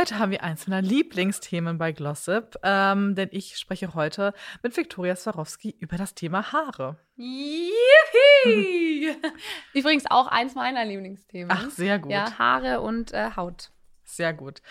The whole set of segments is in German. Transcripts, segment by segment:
Heute haben wir eins meiner Lieblingsthemen bei Glossip, ähm, denn ich spreche heute mit Viktoria Swarovski über das Thema Haare. Yippie! Übrigens auch eins meiner Lieblingsthemen. Ach, sehr gut. Ja, Haare und äh, Haut. Sehr gut.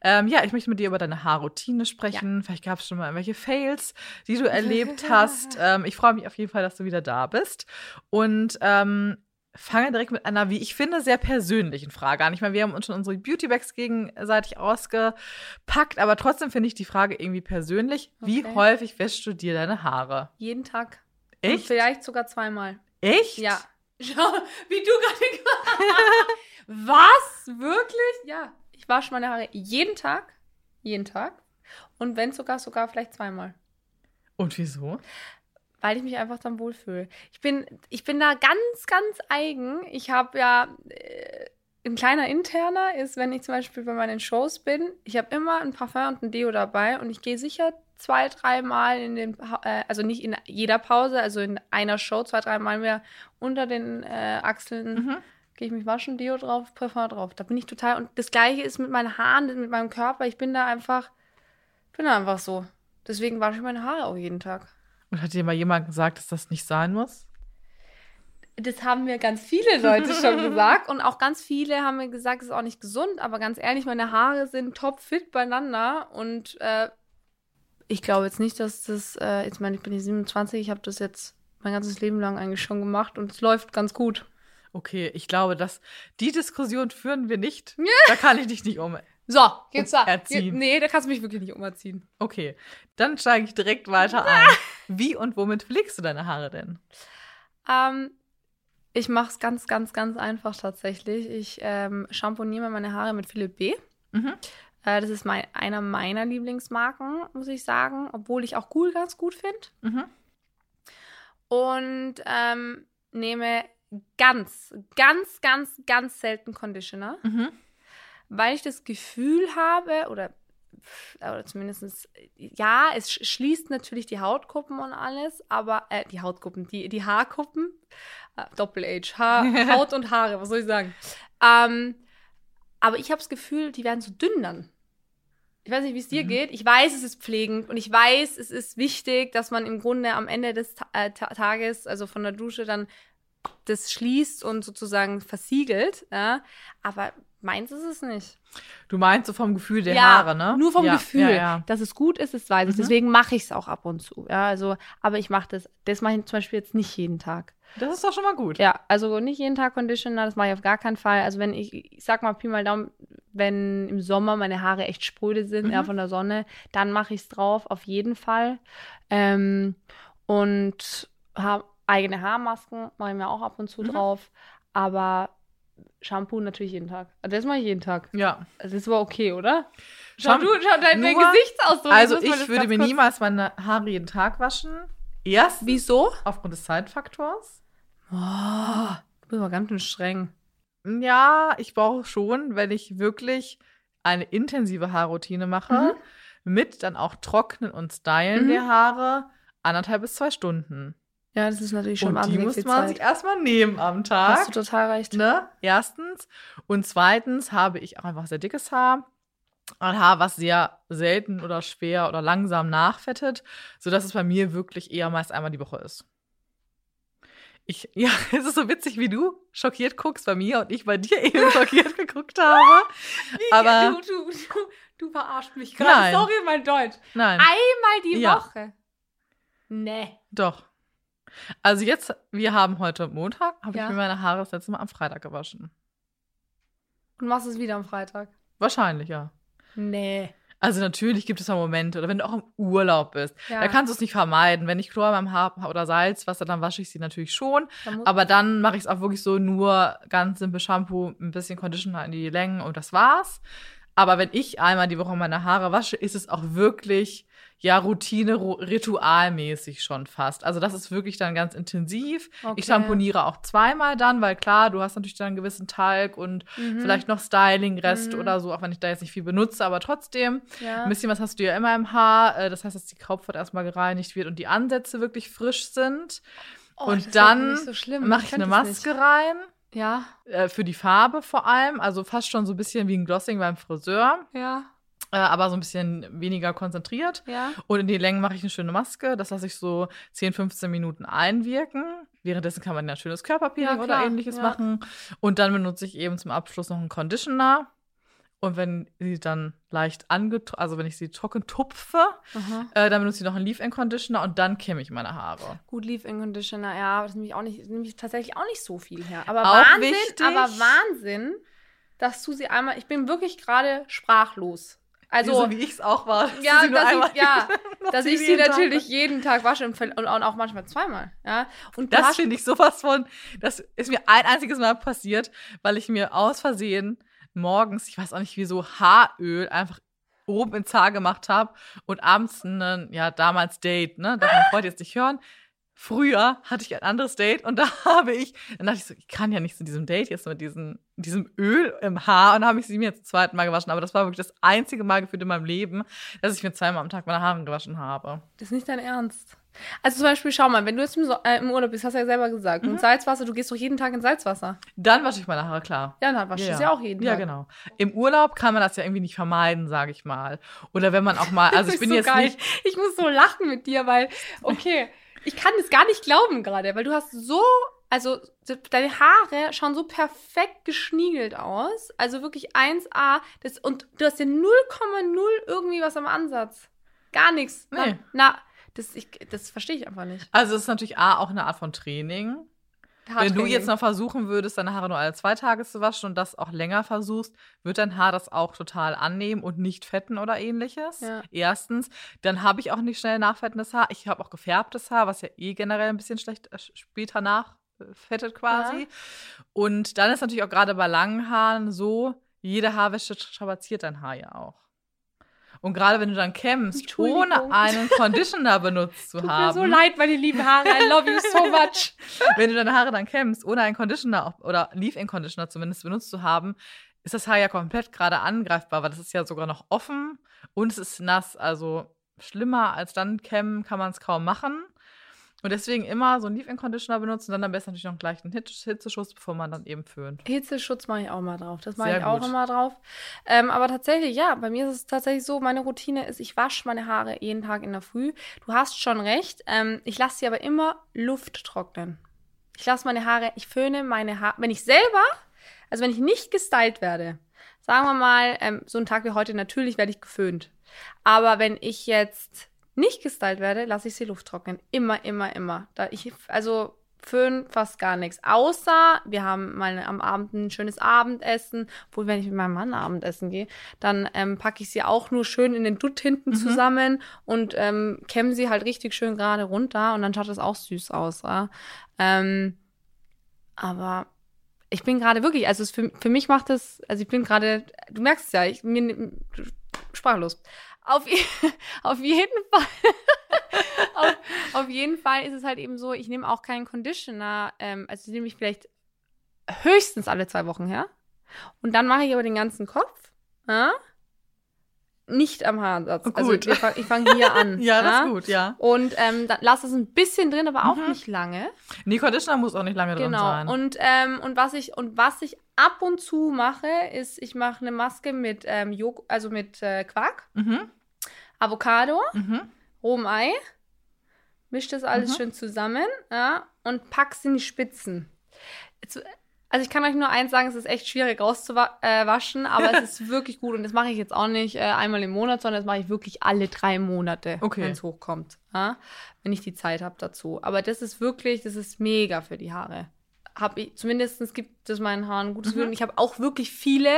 Ähm, ja, ich möchte mit dir über deine Haarroutine sprechen. Vielleicht gab es schon mal irgendwelche Fails, die du erlebt hast. Ähm, ich freue mich auf jeden Fall, dass du wieder da bist. Und ähm, fange direkt mit einer, wie ich finde, sehr persönlichen Frage an. Ich meine, wir haben uns schon unsere Beautybags gegenseitig ausgepackt, aber trotzdem finde ich die Frage irgendwie persönlich. Wie Okay. häufig wäschst du dir deine Haare? Jeden Tag. Und Echt? vielleicht sogar zweimal. Echt? Ja. Schau, wie du gerade Was? Wirklich? Ja. Ich wasche meine Haare jeden Tag. Jeden Tag. Und wenn sogar, sogar vielleicht zweimal. Und wieso? Weil ich mich einfach dann wohlfühle. Ich bin, ich bin da ganz, ganz eigen. Ich habe ja äh, ein kleiner interner ist, wenn ich zum Beispiel bei meinen Shows bin. Ich habe immer ein Parfum und ein Deo dabei und ich gehe sicher zwei, dreimal in den, äh, also nicht in jeder Pause, also in einer Show zwei, dreimal mehr unter den äh, Achseln Mhm. gehe ich mich waschen, Deo drauf, Parfum drauf. Da bin ich total. Und das gleiche ist mit meinen Haaren, mit meinem Körper. Ich bin da einfach, bin da einfach so. Deswegen wasche ich meine Haare auch jeden Tag. Und hat dir mal jemand gesagt, dass das nicht sein muss? Das haben mir ganz viele Leute schon gesagt. Und auch ganz viele haben mir gesagt, es ist auch nicht gesund. Aber ganz ehrlich, meine Haare sind top fit beieinander. Und äh, ich glaube jetzt nicht, dass das, äh, jetzt meine ich bin ich 27, ich habe das jetzt mein ganzes Leben lang eigentlich schon gemacht und es läuft ganz gut. Okay, ich glaube, dass die Diskussion führen wir nicht. Da kann ich dich nicht um. So, geht's da. Erziehen. Nee, da kannst du mich wirklich nicht umerziehen. Okay, dann steige ich direkt weiter ein. Wie und womit pflegst du deine Haare denn? Ähm, ich mache es ganz, ganz, ganz einfach tatsächlich. Ich ähm, shampooniere meine Haare mit Philipp B. Mhm. Äh, das ist mein, einer meiner Lieblingsmarken, muss ich sagen, obwohl ich auch Cool ganz gut finde. Mhm. Und ähm, nehme ganz, ganz, ganz, ganz selten Conditioner, Mhm. Weil ich das Gefühl habe, oder, oder zumindest, ja, es sch- schließt natürlich die Hautkuppen und alles, aber, äh, die Hautkuppen, die, die Haarkuppen, äh, Doppel-H, Haar, Haut und Haare, was soll ich sagen? Ähm, aber ich habe das Gefühl, die werden so dünn dann. Ich weiß nicht, wie es dir Mhm. geht. Ich weiß, es ist pflegend und ich weiß, es ist wichtig, dass man im Grunde am Ende des Ta äh, Ta Tages, also von der Dusche, dann das schließt und sozusagen versiegelt. Ja? Aber meins ist es nicht. Du meinst so vom Gefühl der ja, Haare, ne? Nur vom ja, Gefühl. Ja. Dass es gut ist, das weiß ich. Mhm. Deswegen mache ich es auch ab und zu. Ja, also, aber ich mache das. Das mache ich zum Beispiel jetzt nicht jeden Tag. Das ist doch schon mal gut. Ja, also nicht jeden Tag Conditioner, das mache ich auf gar keinen Fall. Also wenn ich, ich sag mal Pi mal Daumen, wenn im Sommer meine Haare echt spröde sind, Mhm. ja, von der Sonne, dann mache ich es drauf, auf jeden Fall. Ähm, und ha eigene Haarmasken mache ich mir auch ab und zu Mhm. drauf. Aber Shampoo natürlich jeden Tag. Also das mache ich jeden Tag. Ja. Also Das war okay, oder? Schau Shampoo- du, schau dein, dein Gesichtsausdruck. Also ich würde mir niemals meine Haare jeden Tag waschen. Erst Wieso? aufgrund des Zeitfaktors. Oh, du bist aber ganz schön streng. Ja, ich brauche schon, wenn ich wirklich eine intensive Haarroutine mache, mit dann auch Trocknen und Stylen Mhm. der Haare, anderthalb bis zwei Stunden. Ja, das ist natürlich schon Und die wahnsinnig muss man Zeit. sich erstmal nehmen am Hast Tag. du total recht. Ne? Erstens. Und zweitens habe ich auch einfach sehr dickes Haar. Ein Haar, was sehr selten oder schwer oder langsam nachfettet, sodass es bei mir wirklich eher meist einmal die Woche ist. Ich, ja, es ist so witzig, wie du schockiert guckst bei mir und ich bei dir eben schockiert geguckt habe. Aber du, du, du, du verarschst mich gerade. Sorry, mein Deutsch. nein, Einmal die Ja. Woche. Nee. doch. Also jetzt, wir haben heute Montag, habe Ja. ich mir meine Haare das letzte Mal am Freitag gewaschen. Und machst es wieder am Freitag. Wahrscheinlich, ja. Nee. Also natürlich gibt es mal Momente, oder wenn du auch im Urlaub bist, Ja. da kannst du es nicht vermeiden. Wenn ich Chlor beim Haar habe oder Salzwasser, dann wasche ich sie natürlich schon. Da muss- Aber dann mache ich es auch wirklich so nur ganz simpel Shampoo, ein bisschen Conditioner in die Längen und das war's. Aber wenn ich einmal die Woche meine Haare wasche, ist es auch wirklich ja Routine, ro- ritualmäßig schon fast. Also das ist wirklich dann ganz intensiv. Okay. Ich schamponiere auch zweimal dann, weil klar, du hast natürlich dann einen gewissen Talg und Mhm. vielleicht noch Styling-Rest Mhm. oder so, auch wenn ich da jetzt nicht viel benutze, aber trotzdem. Ja. Ein bisschen was hast du ja immer im Haar. äh, Das heißt, dass die Kopfhaut erstmal gereinigt wird und die Ansätze wirklich frisch sind. Oh, und dann nicht so mache Ich ich eine Maske rein. Ja, Äh, für die Farbe vor allem. Also fast schon so ein bisschen wie ein Glossing beim Friseur. ja, Äh, aber so ein bisschen weniger konzentriert. ja. Und in die Längen mache ich eine schöne Maske. Das lasse ich so 10, 15 Minuten einwirken. Währenddessen kann man ja ein schönes Körperpeeling Ja, oder ähnliches ja. machen. Und dann benutze ich eben zum Abschluss noch einen Conditioner. Und wenn sie dann leicht angetrocknet, also wenn ich sie trocken tupfe, äh, dann benutze ich noch einen Leave-In-Conditioner und dann kämme ich meine Haare. Gut, Leave-In Conditioner, ja, das nehme ich auch nicht, nehme ich tatsächlich auch nicht so viel her. Aber Auch Wahnsinn, wichtig. aber Wahnsinn, dass du sie einmal, ich bin wirklich gerade sprachlos. Also, so wie ich es auch war. dass ja, dass ich, ja, dass sie ich sie jeden Tag- natürlich jeden Tag wasche und, und auch manchmal zweimal. Ja. Und Das finde ich sowas von. Das ist mir ein einziges Mal passiert, weil ich mir aus Versehen morgens, ich weiß auch nicht wieso, Haaröl einfach oben ins Haar gemacht habe und abends einen, ja, damals Date, ne? Darf mein Freund jetzt nicht hören. Früher hatte ich ein anderes Date und da habe ich, dann dachte ich so, ich kann ja nicht zu diesem Date jetzt mit diesem, diesem Öl im Haar und dann habe ich sie mir zum zweiten Mal gewaschen. Aber das war wirklich das einzige Mal gefühlt in meinem Leben, dass ich mir zweimal am Tag meine Haare gewaschen habe. das ist nicht dein Ernst. Also zum Beispiel, schau mal, wenn du jetzt im, so äh, im Urlaub bist, hast du ja selber gesagt, Mhm. und Salzwasser, du gehst doch jeden Tag in Salzwasser. Dann wasche ich meine Haare, klar. Ja, dann waschst du es ja auch jeden Ja, Tag. genau. Im Urlaub kann man das ja irgendwie nicht vermeiden, sage ich mal. Oder wenn man auch mal, also ich bin so jetzt geil. nicht, Ich muss so lachen mit dir, weil, okay, ich kann das gar nicht glauben gerade, weil du hast so, also deine Haare schauen so perfekt geschniegelt aus. Also wirklich 1A. Das, und du hast ja 0,0 irgendwie was am Ansatz. Gar nichts. Na, Nee. na das, ich, das verstehe ich einfach nicht. also es ist natürlich A, auch eine Art von Training. Wenn du jetzt noch versuchen würdest, deine Haare nur alle zwei Tage zu waschen und das auch länger versuchst, wird dein Haar das auch total annehmen und nicht fetten oder ähnliches. Ja. Erstens. Dann habe ich auch nicht schnell nachfettendes Haar. Ich habe auch gefärbtes Haar, was ja eh generell ein bisschen schlecht äh, später nachfettet quasi. Ja. Und dann ist natürlich auch gerade bei langen Haaren so, jede Haarwäsche strapaziert dein Haar ja auch. Und gerade wenn du dann kämmst, ohne einen Conditioner benutzt zu Tut mir haben, so leid, meine lieben Haare. I love you so much. wenn du deine Haare dann kämmst, ohne einen Conditioner oder Leave-In-Conditioner zumindest benutzt zu haben, ist das Haar ja komplett gerade angreifbar, weil das ist ja sogar noch offen und es ist nass. Also schlimmer als dann kämmen kann man es kaum machen. Und deswegen immer so einen Leave-In-Conditioner benutzen, dann am besten natürlich noch einen leichten Hitz- Hitzeschutz, bevor man dann eben föhnt. Hitzeschutz mache ich auch mal drauf. Das mache Sehr ich auch immer drauf. Ähm, aber tatsächlich, ja, bei mir ist es tatsächlich so, meine Routine ist, ich wasche meine Haare jeden Tag in der Früh. Du hast schon recht. Ähm, ich lasse sie aber immer Luft trocknen. Ich lasse meine Haare, ich föhne meine Haare. Wenn ich selber, also wenn ich nicht gestylt werde, sagen wir mal, ähm, so ein Tag wie heute, natürlich werde ich geföhnt. Aber wenn ich jetzt nicht gestylt werde, lasse ich sie Luft trocknen. Immer, immer, immer. Da ich, also Föhn fast gar nichts. Außer wir haben mal am Abend ein schönes Abendessen. Obwohl, wenn ich mit meinem Mann Abendessen gehe, dann ähm, packe ich sie auch nur schön in den Dutt hinten Mhm. zusammen und ähm, kämme sie halt richtig schön gerade runter und dann schaut das auch süß aus. Ja? Ähm, aber ich bin gerade wirklich, also es für, für mich macht es, also ich bin gerade, du merkst es ja, ich bin sprachlos. Auf, auf jeden Fall. auf, auf jeden Fall ist es halt eben so, ich nehme auch keinen Conditioner, ähm, also nehme ich vielleicht höchstens alle zwei Wochen her. Und dann mache ich aber den ganzen Kopf. Ja? Nicht am Haaransatz. Gut. Also fang, ich fange hier an. Ja, das ist gut, ja. Und ähm, dann lass es ein bisschen drin, aber auch Mhm. nicht lange. Nee, Conditioner muss auch nicht lange drin Genau. sein. Und, ähm, und was ich und was ich ab und zu mache, ist, ich mache eine Maske mit ähm, Jog also mit äh, Quark, mhm. Avocado, Mhm. Ei, misch das alles Mhm. schön zusammen, ja, und pack's in die Spitzen. Also ich kann euch nur eins sagen, es ist echt schwierig rauszuwaschen, aber es ist wirklich gut und das mache ich jetzt auch nicht äh, einmal im Monat, sondern das mache ich wirklich alle drei Monate, Okay. wenn es hochkommt, ja, wenn ich die Zeit habe dazu. Aber das ist wirklich, das ist mega für die Haare. Hab ich, zumindest gibt es meinen Haaren gutes Mhm. Gefühl. Und ich habe auch wirklich viele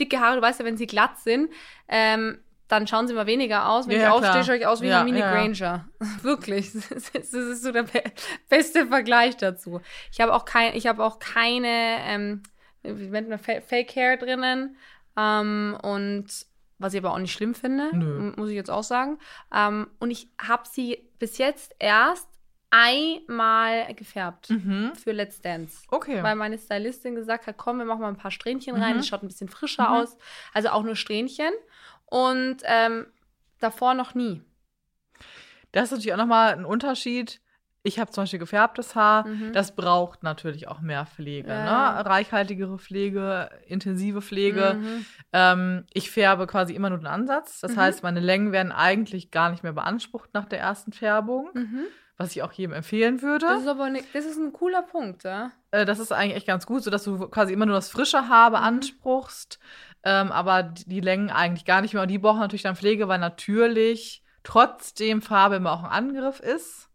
dicke Haare. Du weißt ja, wenn sie glatt sind, ähm, dann schauen sie immer weniger aus. Wenn Ja, ich aufstehe, schaue ich aus wie Ja, Mini ja. Granger. Wirklich. Das ist, so der be beste Vergleich dazu. Ich habe auch kein, ich habe auch keine, ähm, Fake Hair drinnen. Ähm, und was ich aber auch nicht schlimm finde, Nö. muss ich jetzt auch sagen. Ähm, und ich habe sie bis jetzt erst einmal gefärbt Mhm. für Let's Dance. Okay. Weil meine Stylistin gesagt hat, komm, wir machen mal ein paar Strähnchen rein, Mhm. das schaut ein bisschen frischer Mhm. aus. Also auch nur Strähnchen. Und ähm, davor noch nie. Das ist natürlich auch nochmal ein Unterschied. Ich habe zum Beispiel gefärbtes Haar. Mhm. Das braucht natürlich auch mehr Pflege. Ja. Ne? Reichhaltigere Pflege, intensive Pflege. Mhm. Ähm, ich färbe quasi immer nur den Ansatz. Das Mhm. heißt, meine Längen werden eigentlich gar nicht mehr beansprucht nach der ersten Färbung, Mhm. was ich auch jedem empfehlen würde. Das ist aber ne, das ist ein cooler Punkt, ja. Äh, das ist eigentlich echt ganz gut, sodass du quasi immer nur das frische Haar Mhm. beanspruchst, ähm, aber die Längen eigentlich gar nicht mehr. Und die brauchen natürlich dann Pflege, weil natürlich trotzdem Farbe immer auch ein Angriff ist.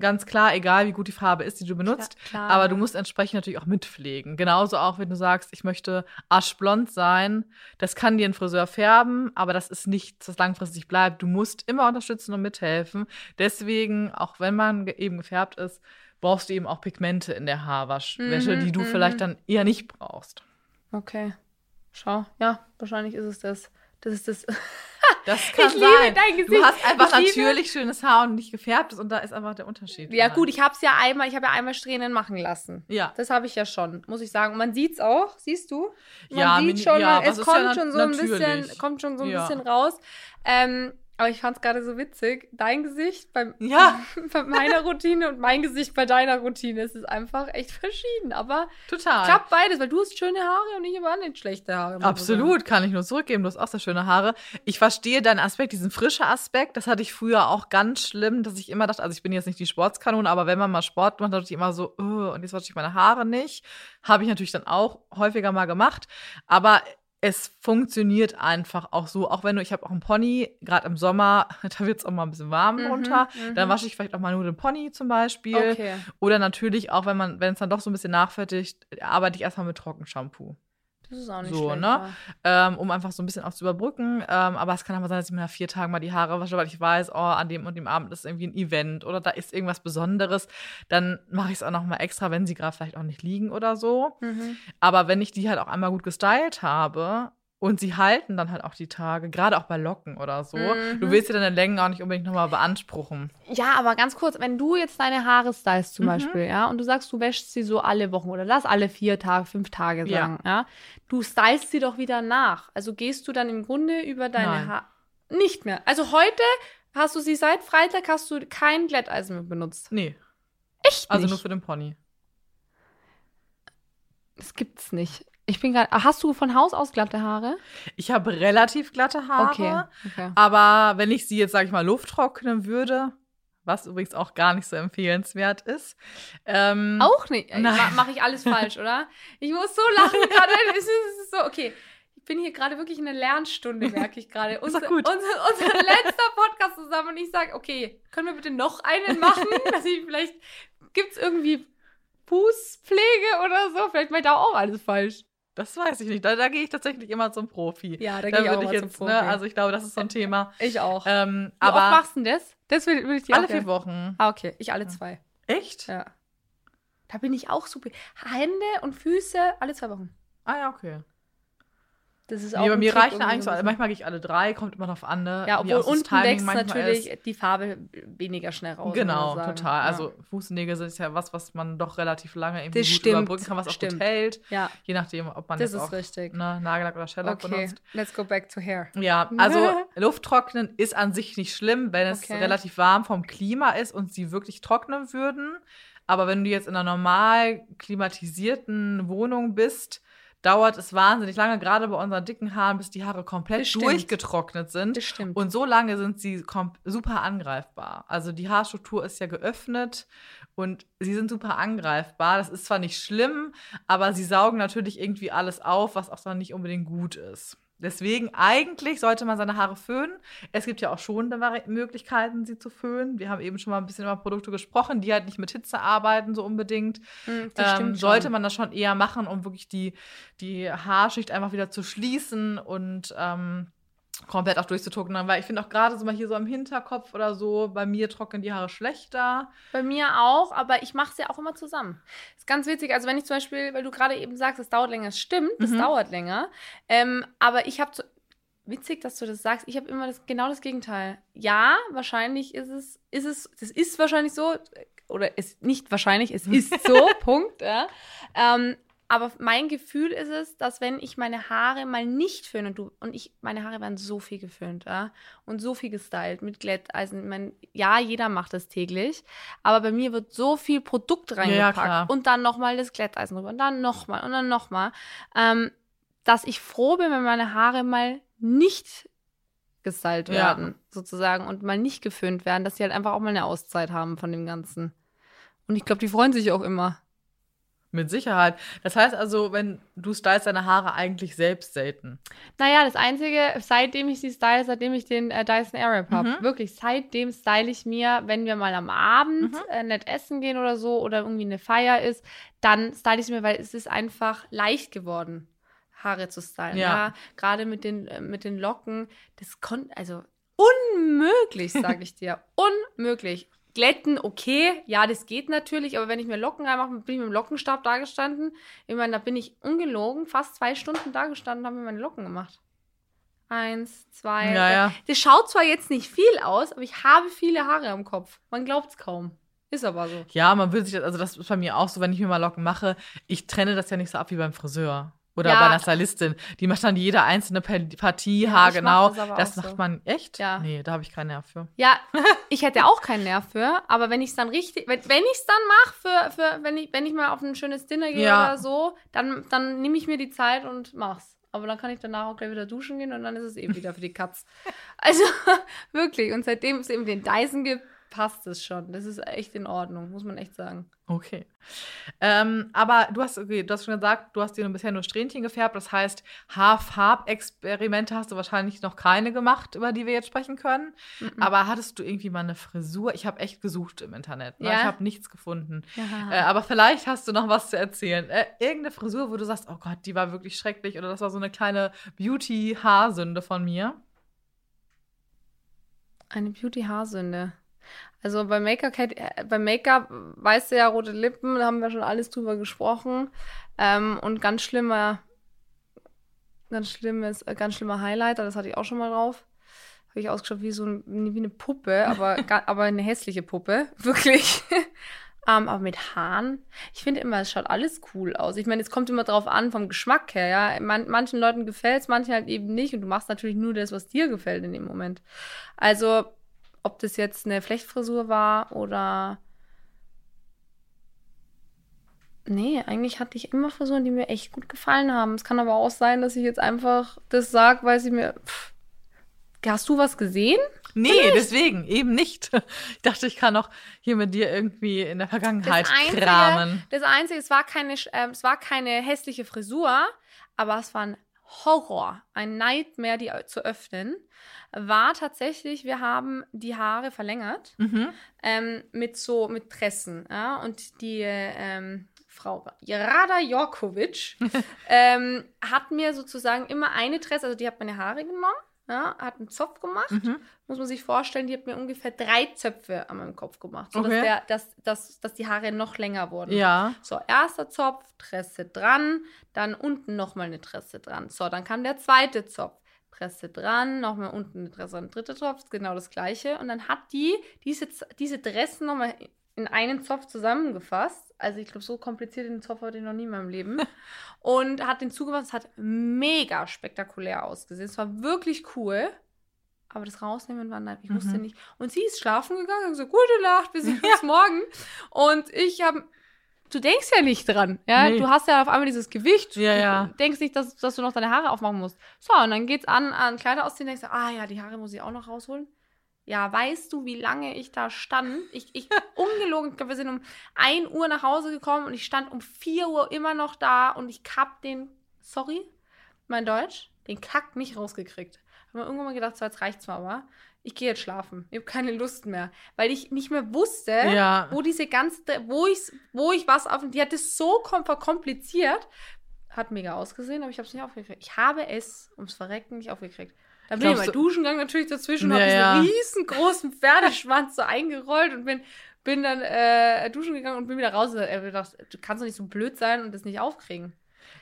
Ganz klar, egal wie gut die Farbe ist, die du benutzt. Klar, klar. Aber du musst entsprechend natürlich auch mitpflegen. Genauso auch, wenn du sagst, ich möchte aschblond sein. Das kann dir ein Friseur färben, aber das ist nichts, was langfristig bleibt. Du musst immer unterstützen und mithelfen. Deswegen, auch wenn man eben gefärbt ist, brauchst du eben auch Pigmente in der Haarwaschwäsche, Mhm, die du mhm. vielleicht dann eher nicht brauchst. Okay. Schau. Ja, wahrscheinlich ist es das. Das ist das. Das kann Ich liebe sein. dein Du Gesicht. hast einfach Ich liebe- natürlich schönes Haar und nicht gefärbtes und da ist einfach der Unterschied. ja, gut, ich habe es ja einmal, ich habe ja einmal Strähnen machen lassen. Ja. Das habe ich ja schon, muss ich sagen. Und man sieht's auch, siehst du? Man Ja, sieht schon, ja, man, es kommt ja schon so ein bisschen, kommt schon so ein bisschen raus. Ähm, aber ich fand es gerade so witzig. Dein Gesicht beim, Ja. bei meiner Routine und mein Gesicht bei deiner Routine. Es ist einfach echt verschieden. Aber Total. klappt beides, weil du hast schöne Haare und ich habe nicht schlechte Haare. Absolut, kann ich nur zurückgeben. Du hast auch sehr schöne Haare. Ich verstehe deinen Aspekt, diesen frischen Aspekt. Das hatte ich früher auch ganz schlimm, dass ich immer dachte, also ich bin jetzt nicht die Sportskanone, aber wenn man mal Sport macht, dachte ich immer so, oh, und jetzt wasche ich meine Haare nicht. Habe ich natürlich dann auch häufiger mal gemacht. Aber es funktioniert einfach auch so, auch wenn du, ich habe auch einen Pony, gerade im Sommer, da wird es auch mal ein bisschen warm Mhm, runter. mhm. Dann wasche ich vielleicht auch mal nur den Pony zum Beispiel. Okay. Oder natürlich auch, wenn man, wenn es dann doch so ein bisschen nachfertigt, arbeite ich erstmal mit Trockenshampoo. Das ist auch nicht So, schlecht. ne? ja. ähm, um einfach so ein bisschen auch zu überbrücken. Ähm, aber es kann aber sein, dass ich mir nach vier Tagen mal die Haare wasche, weil ich weiß, oh, an dem und dem Abend ist irgendwie ein Event oder da ist irgendwas Besonderes. Dann mache ich es auch noch mal extra, wenn sie gerade vielleicht auch nicht liegen oder so. Mhm. Aber wenn ich die halt auch einmal gut gestylt habe und sie halten dann halt auch die Tage, gerade auch bei Locken oder so, Mhm. du willst dir deine Längen auch nicht unbedingt nochmal beanspruchen. Ja, aber ganz kurz, wenn du jetzt deine Haare stylst zum Mhm. Beispiel, ja, und du sagst, du wäschst sie so alle Wochen oder lass alle vier Tage, fünf Tage Ja. sagen, ja, du stylst sie doch wieder nach. Also gehst du dann im Grunde über deine. Haare nicht mehr. Also heute hast du sie seit Freitag hast du kein Glätteisen mehr benutzt. Nee, Echt also nicht? nur für den Pony. das gibt's nicht. Ich bin gerade. Hast du von Haus aus glatte Haare? Ich habe relativ glatte Haare. Okay. okay. Aber wenn ich sie jetzt, sage ich mal, lufttrocknen würde, was übrigens auch gar nicht so empfehlenswert ist. Ähm, Auch nicht. Mache mach ich alles falsch, oder? Ich muss so lachen gerade. Es ist, so, okay. Ich bin hier gerade wirklich in einer Lernstunde, merke ich gerade. Unser, unser, unser letzter Podcast zusammen und ich sage, okay, können wir bitte noch einen machen? Dass ich vielleicht, gibt es irgendwie Fußpflege oder so? Vielleicht mache ich da auch alles falsch. Das weiß ich nicht. Da, da gehe ich tatsächlich immer zum Profi. Ja, da Da gehe ich auch ich zum jetzt, Profi. ne, also ich glaube, das ist so ein Thema. ich auch. Ähm, Wie oft aber machst du denn das? Das will, will ich dir alle vier Wochen. Ah, okay. Ich alle zwei. Echt? Ja. Da bin ich auch super. Hände und Füße alle zwei Wochen. Ah ja, okay. Das ist Nee, auch bei ein mir Trick reichen eigentlich so, bisschen. manchmal gehe ich alle drei, kommt immer drauf an, ne? Ja, obwohl unten wächst natürlich ist. die Farbe weniger schnell raus. Genau, total. Ja. Also Fußnägel sind ja was, was man doch relativ lange irgendwie Das gut stimmt, überbrücken kann, was auch stimmt. gut hält. Ja, Je nachdem, ob man das jetzt ist auch richtig. ne, Nagellack oder Shellack Okay, benutzt. let's go back to hair. Ja, also Lufttrocknen ist an sich nicht schlimm, wenn es Okay. relativ warm vom Klima ist und sie wirklich trocknen würden. Aber wenn du jetzt in einer normal klimatisierten Wohnung bist, dauert es wahnsinnig lange, gerade bei unseren dicken Haaren, bis die Haare komplett durchgetrocknet sind. Das stimmt. Und so lange sind sie super angreifbar. Also die Haarstruktur ist ja geöffnet und sie sind super angreifbar. Das ist zwar nicht schlimm, aber sie saugen natürlich irgendwie alles auf, was auch dann nicht unbedingt gut ist. Deswegen eigentlich sollte man seine Haare föhnen. Es gibt ja auch schonende Möglichkeiten, sie zu föhnen. Wir haben eben schon mal ein bisschen über Produkte gesprochen, die halt nicht mit Hitze arbeiten so unbedingt. Hm, Ähm, sollte man das schon eher machen, um wirklich die, die Haarschicht einfach wieder zu schließen und ähm, komplett auch durchzutrocknen, weil ich finde auch gerade so mal hier so am Hinterkopf oder so, bei mir trocknen die Haare schlechter. Bei mir auch, aber ich mache es ja auch immer zusammen. Ist ganz witzig. Also wenn ich zum Beispiel, weil du gerade eben sagst, es dauert länger, es stimmt, es Mhm. dauert länger. Ähm, aber ich habe so, witzig, dass du das sagst. Ich habe immer das genau das Gegenteil. Ja, wahrscheinlich ist es, ist es, das ist wahrscheinlich so oder ist nicht wahrscheinlich, es ist so. Punkt. Ja. Ähm, aber mein Gefühl ist es, dass wenn ich meine Haare mal nicht föhne und du und ich, meine Haare werden so viel geföhnt, ja, und so viel gestylt mit Glätteisen. Ich mein, ja, jeder macht das täglich, aber bei mir wird so viel Produkt ja, reingepackt klar. und dann nochmal das Glätteisen rüber und dann nochmal und dann nochmal, ähm, dass ich froh bin, wenn meine Haare mal nicht gestylt Ja. werden, sozusagen, und mal nicht geföhnt werden, dass sie halt einfach auch mal eine Auszeit haben von dem Ganzen. Und ich glaube, die freuen sich auch immer. Mit Sicherheit. Das heißt also, wenn du stylst deine Haare eigentlich selbst selten. Naja, das Einzige, seitdem ich sie style, seitdem ich den äh, Dyson Airwrap habe, Mhm. wirklich, seitdem style ich mir, wenn wir mal am Abend Mhm. äh, nett essen gehen oder so oder irgendwie eine Feier ist, dann style ich mir, weil es ist einfach leicht geworden, Haare zu stylen. Ja. Ja, gerade mit den, äh, mit den Locken, das konnte, also unmöglich, sage ich dir, unmöglich. Glätten, okay, ja, das geht natürlich, aber wenn ich mir Locken reinmache, bin ich mit dem Lockenstab dagestanden. Ich meine, da bin ich ungelogen fast zwei Stunden dagestanden und habe mir meine Locken gemacht. Eins, zwei. Ja, ja. Das schaut zwar jetzt nicht viel aus, aber ich habe viele Haare am Kopf. Man glaubt es kaum. Ist aber so. Ja, man will sich, das- also das ist bei mir auch so, wenn ich mir mal Locken mache, ich trenne das ja nicht so ab wie beim Friseur. Oder Ja. bei einer Stylistin. Die macht dann jede einzelne Pa- Partie, Ja, Haar ich mach genau. das Das, macht so. man echt? Ja. Nee, da habe ich keinen Nerv für. Ja, ich hätte auch keinen Nerv für, aber wenn ich es dann richtig, wenn, wenn ich es dann mache, für, für, wenn, ich, wenn ich mal auf ein schönes Dinner gehe Ja. oder so, dann, dann nehme ich mir die Zeit und mach's. Aber dann kann ich danach auch gleich wieder duschen gehen und dann ist es eben wieder für die Katz. Also wirklich. Und seitdem es eben den Dyson gibt, passt es schon. Das ist echt in Ordnung, muss man echt sagen. Okay. Ähm, aber du hast, okay, du hast schon gesagt, du hast dir bisher nur Strähnchen gefärbt. Das heißt, Haarfarbexperimente hast du wahrscheinlich noch keine gemacht, über die wir jetzt sprechen können. Mhm. Aber hattest du irgendwie mal eine Frisur? Ich habe echt gesucht im Internet. Ne? Ja? Ich habe nichts gefunden. Ja. Äh, aber vielleicht hast du noch was zu erzählen. Äh, irgendeine Frisur, wo du sagst, oh Gott, die war wirklich schrecklich. Oder das war so eine kleine Beauty-Haarsünde von mir. Eine Beauty-Haarsünde. Also bei Make-up, äh, bei Make-up weißt du ja, rote Lippen, da haben wir schon alles drüber gesprochen. Ähm, und ganz schlimmer, ganz schlimmes, äh, ganz schlimmer Highlighter, das hatte ich auch schon mal drauf. Habe ich ausgeschaut wie so ein, wie eine Puppe, aber, aber eine hässliche Puppe, wirklich. ähm, aber mit Haaren, ich finde immer, es schaut alles cool aus. Ich meine, es kommt immer drauf an, vom Geschmack her, ja. Man, manchen Leuten gefällt es, manchen halt eben nicht. Und du machst natürlich nur das, was dir gefällt in dem Moment. Also, ob das jetzt eine Flechtfrisur war oder. Nee, eigentlich hatte ich immer Frisuren, die mir echt gut gefallen haben. Es kann aber auch sein, dass ich jetzt einfach das sage, weil sie mir. Pff. Hast du was gesehen? Nee, deswegen, eben nicht. Ich dachte, ich kann auch hier mit dir irgendwie in der Vergangenheit kramen. das Einzige, es war keine, ähm, es war keine hässliche Frisur, aber es war ein Horror, ein Nightmare, die zu öffnen. War tatsächlich, wir haben die Haare verlängert Mhm. ähm, mit so mit Tressen, ja, und die ähm, Frau Rada Jorkovic ähm, hat mir sozusagen immer eine Tresse, also die hat meine Haare genommen, ja, hat einen Zopf gemacht Mhm. muss man sich vorstellen, die hat mir ungefähr drei Zöpfe an meinem Kopf gemacht, sodass, Okay. der, dass, dass, dass die Haare noch länger wurden. Ja. So, erster Zopf, Tresse dran, dann unten nochmal eine Tresse dran. So, dann kam der zweite Zopf, Tresse dran, nochmal unten eine Tresse, ein dritter Zopf, genau das gleiche. Und dann hat die diese, diese Dressen nochmal in einen Zopf zusammengefasst. Also ich glaube, so kompliziert den Zopf hatte ich noch nie in meinem Leben. Und hat den zugefasst, es hat mega spektakulär ausgesehen. Es war wirklich cool. Aber das Rausnehmen war nein, ich wusste Mhm. nicht. Und sie ist schlafen gegangen und gesagt, gute Nacht, wir sehen uns morgen. Und ich habe, du denkst ja nicht dran, ja. Nee. Du hast ja auf einmal dieses Gewicht. Ja, du ja. denkst nicht, dass, dass du noch deine Haare aufmachen musst. So, und dann geht's an, an Kleider ausziehen, denkst du, ah ja, die Haare muss ich auch noch rausholen. Ja, weißt du, wie lange ich da stand? Ich, ich ungelogen, ich glaube, wir sind um 1 Uhr nach Hause gekommen und ich stand um 4 Uhr immer noch da und ich hab den, sorry, mein Deutsch, den Kack nicht rausgekriegt. Hab mir irgendwann mal gedacht, so, jetzt reicht's mal, aber ich gehe jetzt schlafen. Ich habe keine Lust mehr, weil ich nicht mehr wusste, Ja. wo diese ganze, wo ich, wo ich was auf, die hat es so kom verkompliziert, hat mega ausgesehen, aber ich habe es nicht aufgekriegt. Ich habe es ums Verrecken nicht aufgekriegt. Dann bin ich mal du- duschen gegangen, natürlich dazwischen, Ja, habe ja. diesen riesengroßen Pferdeschwanz so eingerollt und bin, bin dann äh, duschen gegangen und bin wieder raus. Und hab gedacht, du kannst doch nicht so blöd sein und das nicht aufkriegen.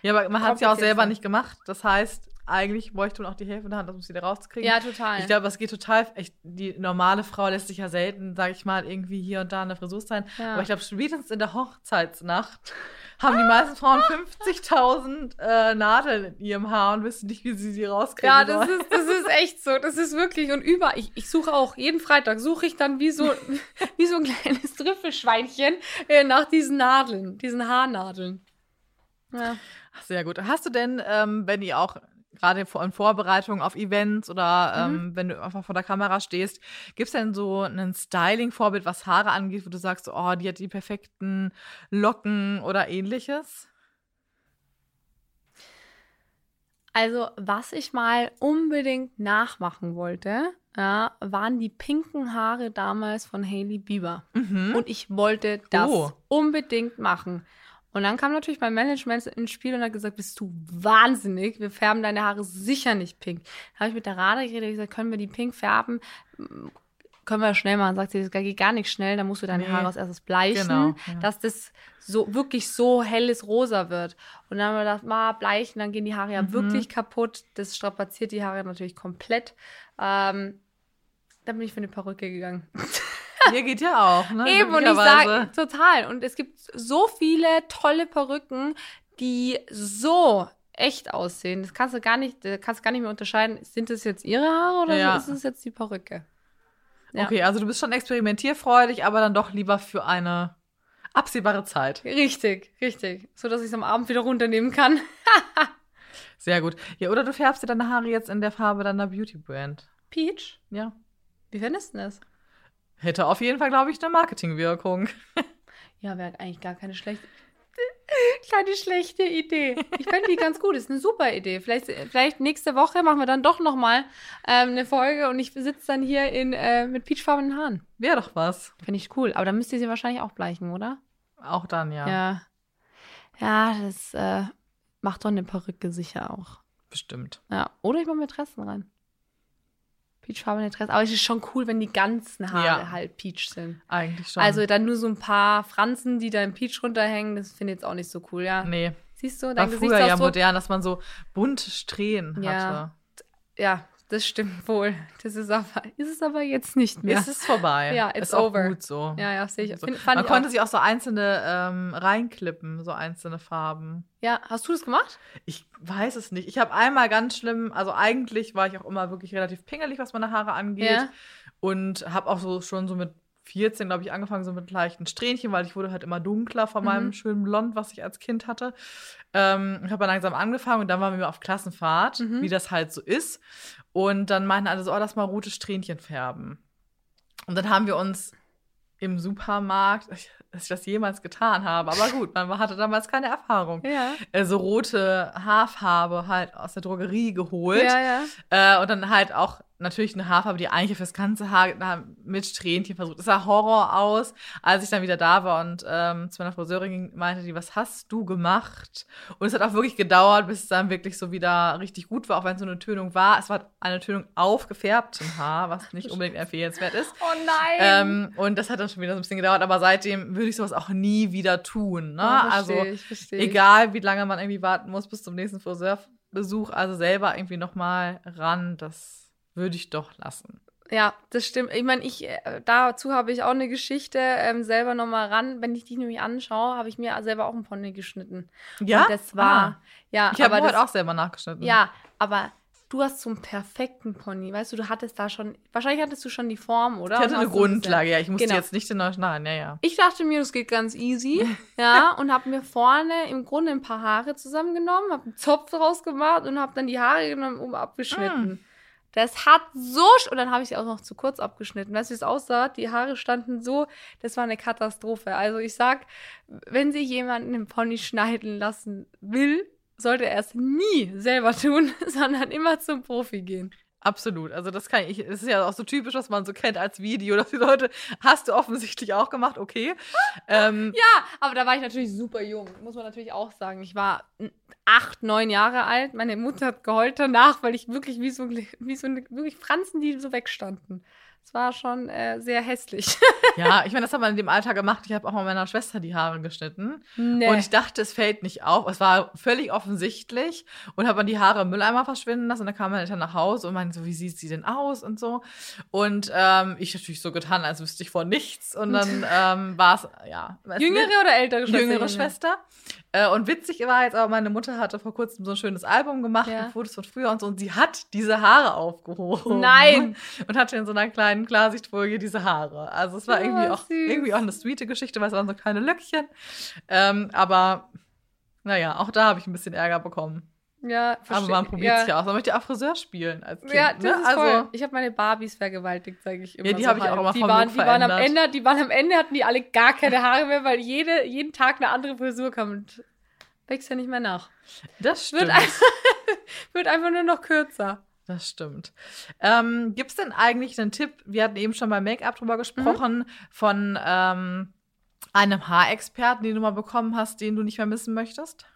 Ja, aber man hat es ja auch selber sein. nicht gemacht. Das heißt, eigentlich bräuchte man auch die Hälfte der Hand, um es wieder rauszukriegen. Ja, total. Ich glaube, es geht total. Echt, die normale Frau lässt sich ja selten, sage ich mal, irgendwie hier und da eine Frisur sein. Ja. Aber ich glaube, spätestens in der Hochzeitsnacht haben die meisten Frauen 50.000 äh, Nadeln in ihrem Haar und wissen nicht, wie sie sie rauskriegen Ja, das sollen. ist, das ist echt so. Das ist wirklich. Und über, ich, ich suche auch, jeden Freitag suche ich dann wie so, wie so ein kleines Trüffelschweinchen äh, nach diesen Nadeln, diesen Haarnadeln. Ja. Ach, Sehr gut. Hast du denn, ähm, wenn ihr auch gerade vor- in Vorbereitung auf Events oder Mhm. ähm, wenn du einfach vor der Kamera stehst, gibt es denn so ein Styling-Vorbild, was Haare angeht, wo du sagst, oh, die hat die perfekten Locken oder ähnliches? Also, was ich mal unbedingt nachmachen wollte, ja, waren die pinken Haare damals von Hailey Bieber. Mhm. Und ich wollte das Oh. unbedingt machen. Und dann kam natürlich mein Management ins Spiel und hat gesagt, bist du wahnsinnig, wir färben deine Haare sicher nicht pink. Da habe ich mit der Rada geredet und gesagt, können wir die pink färben? Können wir schnell machen. Sagt sie, das geht gar nicht schnell, da musst du deine Nee. Haare als erstes bleichen, Genau, ja. dass das so wirklich so helles Rosa wird. Und dann haben wir gedacht, mal bleichen, dann gehen die Haare ja Mhm. wirklich kaputt. Das strapaziert die Haare natürlich komplett. Ähm, dann bin ich für eine Perücke gegangen. Hier geht ja auch, ne? Eben, und ich sage, total. Und es gibt so viele tolle Perücken, die so echt aussehen. Das kannst du gar nicht, das kannst gar nicht mehr unterscheiden. Sind das jetzt ihre Haare oder Ja. ist es jetzt die Perücke? Ja. Okay, also du bist schon experimentierfreudig, aber dann doch lieber für eine absehbare Zeit. Richtig, richtig. So dass ich es am Abend wieder runternehmen kann. Sehr gut. Ja, oder du färbst dir deine Haare jetzt in der Farbe deiner Beauty-Brand. Peach, Ja. wie findest du das? Hätte auf jeden Fall, glaube ich, eine Marketingwirkung. Ja, wäre eigentlich gar keine schlechte, keine schlechte Idee. Ich fände die ganz gut. Ist eine super Idee. Vielleicht, vielleicht nächste Woche machen wir dann doch noch mal ähm, eine Folge und ich sitze dann hier in, äh, mit peachfarbenen Haaren. Wäre doch was. Finde ich cool. Aber dann müsst ihr sie wahrscheinlich auch bleichen, oder? Auch dann, ja. Ja. Ja, das äh, macht doch eine Perücke sicher auch. Bestimmt. Ja. Oder ich mache mir Dressen rein. Peachfarbene Dressen. Aber es ist schon cool, wenn die ganzen Haare Ja. halt peach sind. Eigentlich schon. Also dann nur so ein paar Franzen, die da im Peach runterhängen, das finde ich jetzt auch nicht so cool, ja. nee. Siehst du, War dein früher ja modern, dass man so bunte Strähnen Ja. hatte. Ja, das stimmt wohl. Das ist aber, ist es aber jetzt nicht mehr. Es ist vorbei. Ja, it's ist auch over. gut so. ja, ja, sehe ich. Find, Man ich konnte auch. sich auch so einzelne ähm, reinklippen, so einzelne Farben. Ja, hast du das gemacht? Ich weiß es nicht. Ich habe einmal ganz schlimm, also eigentlich war ich auch immer wirklich relativ pingelig, was meine Haare angeht. Ja. Und habe auch so schon so mit 14, glaube ich, angefangen, so mit leichten Strähnchen, weil ich wurde halt immer dunkler von Mhm. meinem schönen Blond, was ich als Kind hatte. Ähm, ich habe dann langsam angefangen und dann waren wir auf Klassenfahrt, Mhm. wie das halt so ist. Und dann meinten alle so, oh, lass mal rote Strähnchen färben. Und dann haben wir uns im Supermarkt, dass ich das jemals getan habe, aber gut, man hatte damals keine Erfahrung, Ja. äh, so rote Haarfarbe halt aus der Drogerie geholt. Ja, ja. Äh, und dann halt auch natürlich eine Haarfarbe, die eigentlich fürs ganze Haar mit Strähnchen versucht. Das sah Horror aus, als ich dann wieder da war und ähm, zu meiner Friseurin ging, meinte die, was hast du gemacht? Und es hat auch wirklich gedauert, bis es dann wirklich so wieder richtig gut war, auch wenn es so eine Tönung war. Es war eine Tönung auf gefärbtem Haar, was nicht unbedingt empfehlenswert ist. Oh nein. Ähm, und das hat dann schon wieder so ein bisschen gedauert, aber seitdem würde ich sowas auch nie wieder tun. Ne? Ja, also ich, versteh ich. egal, wie lange man irgendwie warten muss bis zum nächsten Friseurbesuch, also selber irgendwie nochmal ran, das würde ich doch lassen. Ja, das stimmt. Ich meine, ich äh, dazu habe ich auch eine Geschichte ähm, selber nochmal ran. Wenn ich dich nämlich anschaue, habe ich mir selber auch einen Pony geschnitten. Ja? Und das war, Ah. ja, Ich habe heute das, auch selber nachgeschnitten. ja, aber du hast so einen perfekten Pony. Weißt du, du hattest da schon, wahrscheinlich hattest du schon die Form, oder? Ich hatte eine Grundlage, ja. Ich musste Genau. jetzt nicht den neuen schneiden, ja, ja. Ich dachte mir, das geht ganz easy, ja, und habe mir vorne im Grunde ein paar Haare zusammengenommen, habe einen Zopf draus gemacht und habe dann die Haare genommen, um abgeschnitten. Das hat so, und dann habe ich sie auch noch zu kurz abgeschnitten. Weißt du, wie es aussah? Die Haare standen so, das war eine Katastrophe. Also ich sag, wenn sich jemanden einen Pony schneiden lassen will, sollte er es nie selber tun, sondern immer zum Profi gehen. Absolut. Also das kann ich, es ist ja auch so typisch, was man so kennt als Video, dass die Leute, hast du offensichtlich auch gemacht, okay. ähm, Ja, aber da war ich natürlich super jung, muss man natürlich auch sagen. Ich war acht, neun Jahre alt. Meine Mutter hat geheult danach, weil ich wirklich wie so, wie so wirklich Franzen, die so wegstanden. Es war schon äh, sehr hässlich. ja, ich meine, das hat man in dem Alter gemacht. Ich habe auch mal meiner Schwester die Haare geschnitten. nee. Und ich dachte, es fällt nicht auf. Es war völlig offensichtlich. Und habe man die Haare im Mülleimer verschwinden lassen. Und dann kam meine Eltern nach Hause und meinte so, wie sieht sie denn aus und so. Und ähm, ich natürlich so getan, als wüsste ich von nichts. Und dann ähm, war es, ja. Jüngere oder ältere Schwester? jüngere Schwester. Äh, und witzig war jetzt aber, meine Mutter hatte vor kurzem so ein schönes Album gemacht Ja. mit Fotos von früher und so. Und sie hat diese Haare aufgehoben. Nein. Und hatte in so einer kleinen Klarsichtfolie diese Haare. Also es war Oh, irgendwie, auch, süß. irgendwie auch eine sweete Geschichte, weil es waren so kleine Löckchen. Ähm, aber naja, auch da habe ich ein bisschen Ärger bekommen. Ja, Aber verstehe- man probiert es ja. auch. Man möchte auch Friseur spielen als Kind. Ja, das ne? ist also, voll. Ich habe meine Barbies vergewaltigt, sage ich immer. Ja, die so habe ich auch immer die waren, die waren am. Ende, die waren am Ende hatten die alle gar keine Haare mehr, weil jede, jeden Tag eine andere Frisur kam und wächst ja nicht mehr nach. Das Wird, stimmt. einfach, wird einfach nur noch kürzer. Das stimmt. Ähm, Gibt es denn eigentlich einen Tipp? Wir hatten eben schon beim Make-up drüber gesprochen, von ähm, einem Haarexperten, den du mal bekommen hast, den du nicht mehr missen möchtest?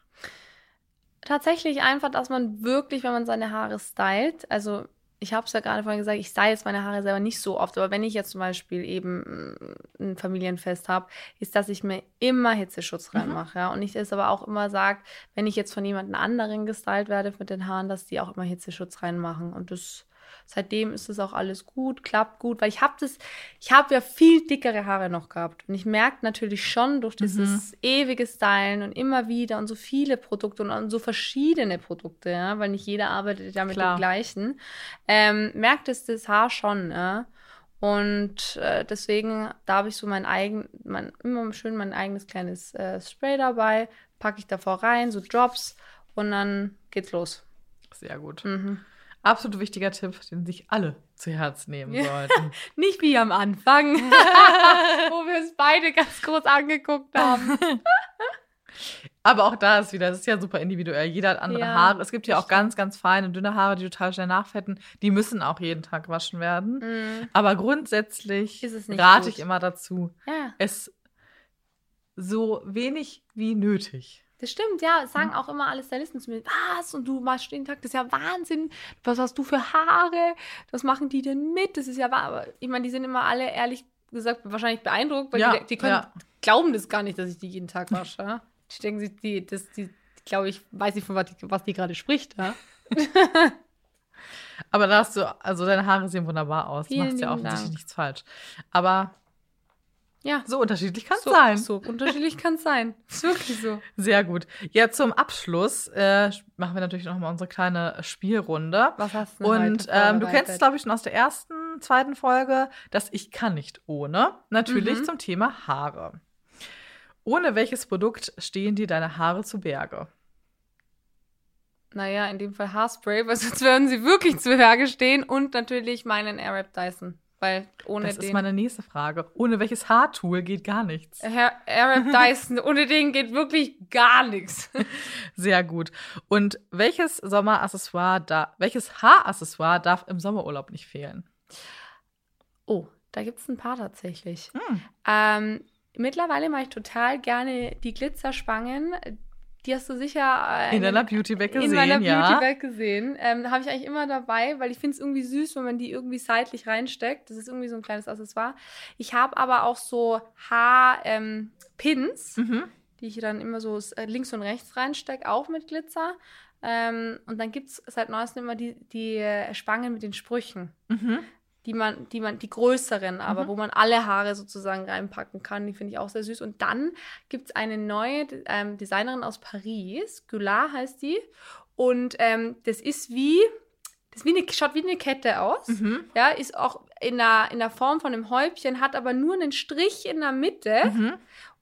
Tatsächlich einfach, dass man wirklich, wenn man seine Haare stylt, also ich habe es ja gerade vorhin gesagt, ich style jetzt meine Haare selber nicht so oft, aber wenn ich jetzt zum Beispiel eben mm, ein Familienfest habe, ist, dass ich mir immer Hitzeschutz Mhm. reinmache. Ja? Und ich es aber auch immer sage, wenn ich jetzt von jemand anderen gestylt werde mit den Haaren, dass die auch immer Hitzeschutz reinmachen. Und das seitdem ist das auch alles gut, klappt gut, weil ich habe das, ich habe ja viel dickere Haare noch gehabt und ich merke natürlich schon durch dieses ewige Stylen und immer wieder und so viele Produkte und, und so verschiedene Produkte, ja, weil nicht jeder arbeitet ja mit Klar. dem gleichen, ähm, merkt es das Haar schon, ja. Und äh, deswegen, da habe ich so mein eigen, mein, immer schön mein eigenes kleines äh, Spray dabei, packe ich davor rein, so Drops und dann geht's los. Sehr gut. Mhm. Absolut wichtiger Tipp, den sich alle zu Herz nehmen sollten. Nicht wie am Anfang, wo wir uns beide ganz groß angeguckt haben. Aber auch da ist wieder, das ist ja super individuell. Jeder hat andere Ja, Haare. Es gibt ja auch ganz, ganz feine, dünne Haare, die total schnell nachfetten. Die müssen auch jeden Tag waschen werden. Mhm. Aber grundsätzlich es rate gut. ich immer dazu, Ja, es so wenig wie nötig. Das stimmt, ja. Sagen auch immer alle Stylisten zu mir, was? Und du machst jeden Tag, das ist ja Wahnsinn. Was hast du für Haare? Was machen die denn mit? Das ist ja wahr. Aber ich meine, die sind immer alle, ehrlich gesagt, wahrscheinlich beeindruckt, weil Ja, die, die können, ja. glauben das gar nicht, dass ich die jeden Tag wasche. Ja? Die denken sich, die, das, die, glaube ich, weiß nicht, von was die, was die gerade spricht. Ja? Aber da hast du, also deine Haare sehen wunderbar aus. Du Vielen machst ja Dank. nichts falsch. Aber Ja, so unterschiedlich kann es so, sein. so unterschiedlich kann es sein. Ist wirklich so. Sehr gut. Ja, zum Abschluss äh, machen wir natürlich noch mal unsere kleine Spielrunde. Was hast du denn Und ähm, du kennst es, glaube ich, schon aus der ersten, zweiten Folge, dass ich kann nicht ohne. Natürlich Mhm. zum Thema Haare. Ohne welches Produkt stehen dir deine Haare zu Berge? Naja, in dem Fall Haarspray, weil sonst würden sie wirklich zu Berge stehen. Und natürlich meinen Airwrap Dyson. Weil ohne Das ist den. meine nächste Frage. Ohne welches Haartool geht gar nichts. Herr Airwrap Dyson, ohne den geht wirklich gar nichts. Sehr gut. Und welches Sommeraccessoire da, welches Haaraccessoire darf im Sommerurlaub nicht fehlen? Oh, da gibt es ein paar tatsächlich. Hm. Ähm, mittlerweile mache ich total gerne die Glitzerspangen. Die hast du sicher äh, In deiner Beauty-Bag in gesehen, meiner ja. Beauty-Bag gesehen. Ähm, da habe ich eigentlich immer dabei, weil ich finde es irgendwie süß, wenn man die irgendwie seitlich reinsteckt. Das ist irgendwie so ein kleines Accessoire. Ich habe aber auch so Haar-Pins, ähm, Mhm. die ich dann immer so äh, links und rechts reinstecke, auch mit Glitzer. Ähm, und dann gibt es seit neuestem immer die, die äh, Spangen mit den Sprüchen Mhm. Die man, die man, die größeren, aber Mhm. wo man alle Haare sozusagen reinpacken kann. Die finde ich auch sehr süß. Und dann gibt es eine neue ähm, Designerin aus Paris, Goulart heißt die. Und ähm, das ist wie, das wie eine, schaut wie eine Kette aus. Mhm. Ja, ist auch in der, in der Form von einem Häubchen, hat aber nur einen Strich in der Mitte. Mhm.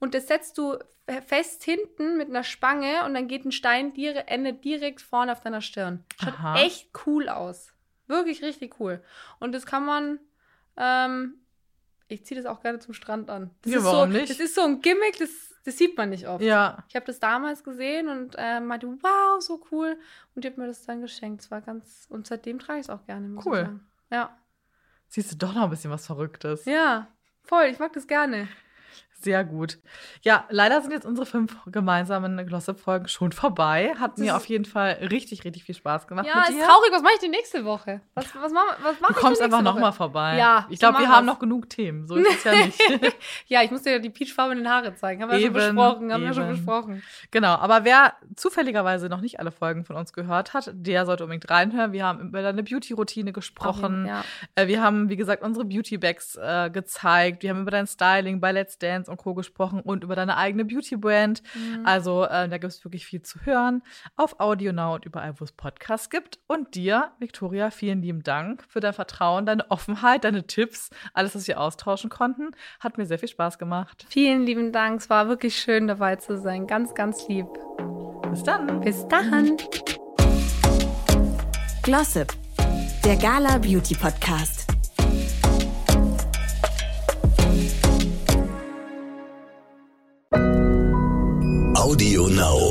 Und das setzt du fest hinten mit einer Spange und dann geht ein Stein dire endet direkt vorne auf deiner Stirn. Schaut Aha. echt cool aus. Wirklich richtig cool. Und das kann man, ähm, ich ziehe das auch gerne zum Strand an. Das Ja, ist warum so, nicht? Das ist so ein Gimmick, das das sieht man nicht oft. Ja. Ich habe das damals gesehen und äh, meinte, wow, so cool. Und die hat mir das dann geschenkt. Es war ganz, und seitdem trage ich es auch gerne. Cool. Ja. Siehst du doch noch ein bisschen was Verrücktes. Ja, voll. Ich mag das gerne. Sehr gut. Ja, leider sind jetzt unsere fünf gemeinsamen Glossip-Folgen schon vorbei. Hat Das mir auf jeden Fall richtig, richtig viel Spaß gemacht Ja, ist dir. traurig. Was mache ich denn nächste Woche? Was, was mache was mach Du kommst einfach nochmal vorbei. Ja, ich so glaube, wir machen haben noch genug Themen. So ist es ja nicht. ja, ich musste ja die peachfarbenen Haare zeigen. Haben wir ja schon Eben, besprochen. Haben wir ja schon eben. besprochen. Genau, aber wer zufälligerweise noch nicht alle Folgen von uns gehört hat, der sollte unbedingt reinhören. Wir haben über deine Beauty-Routine gesprochen. Ja. Äh, Wir haben, wie gesagt, unsere Beauty-Bags äh, gezeigt. Wir haben über dein Styling bei Let's Dance und Co. gesprochen und über deine eigene Beauty-Brand. Mhm. Also äh, da gibt es wirklich viel zu hören. Auf Audio Now und überall, wo es Podcasts gibt. Und dir, Victoria, vielen lieben Dank für dein Vertrauen, deine Offenheit, deine Tipps, alles, was wir austauschen konnten. Hat mir sehr viel Spaß gemacht. Vielen lieben Dank. Es war wirklich schön dabei zu sein. Ganz, ganz lieb. Bis dann. Bis dann. Glossip, der Gala Beauty Podcast. Audio Now.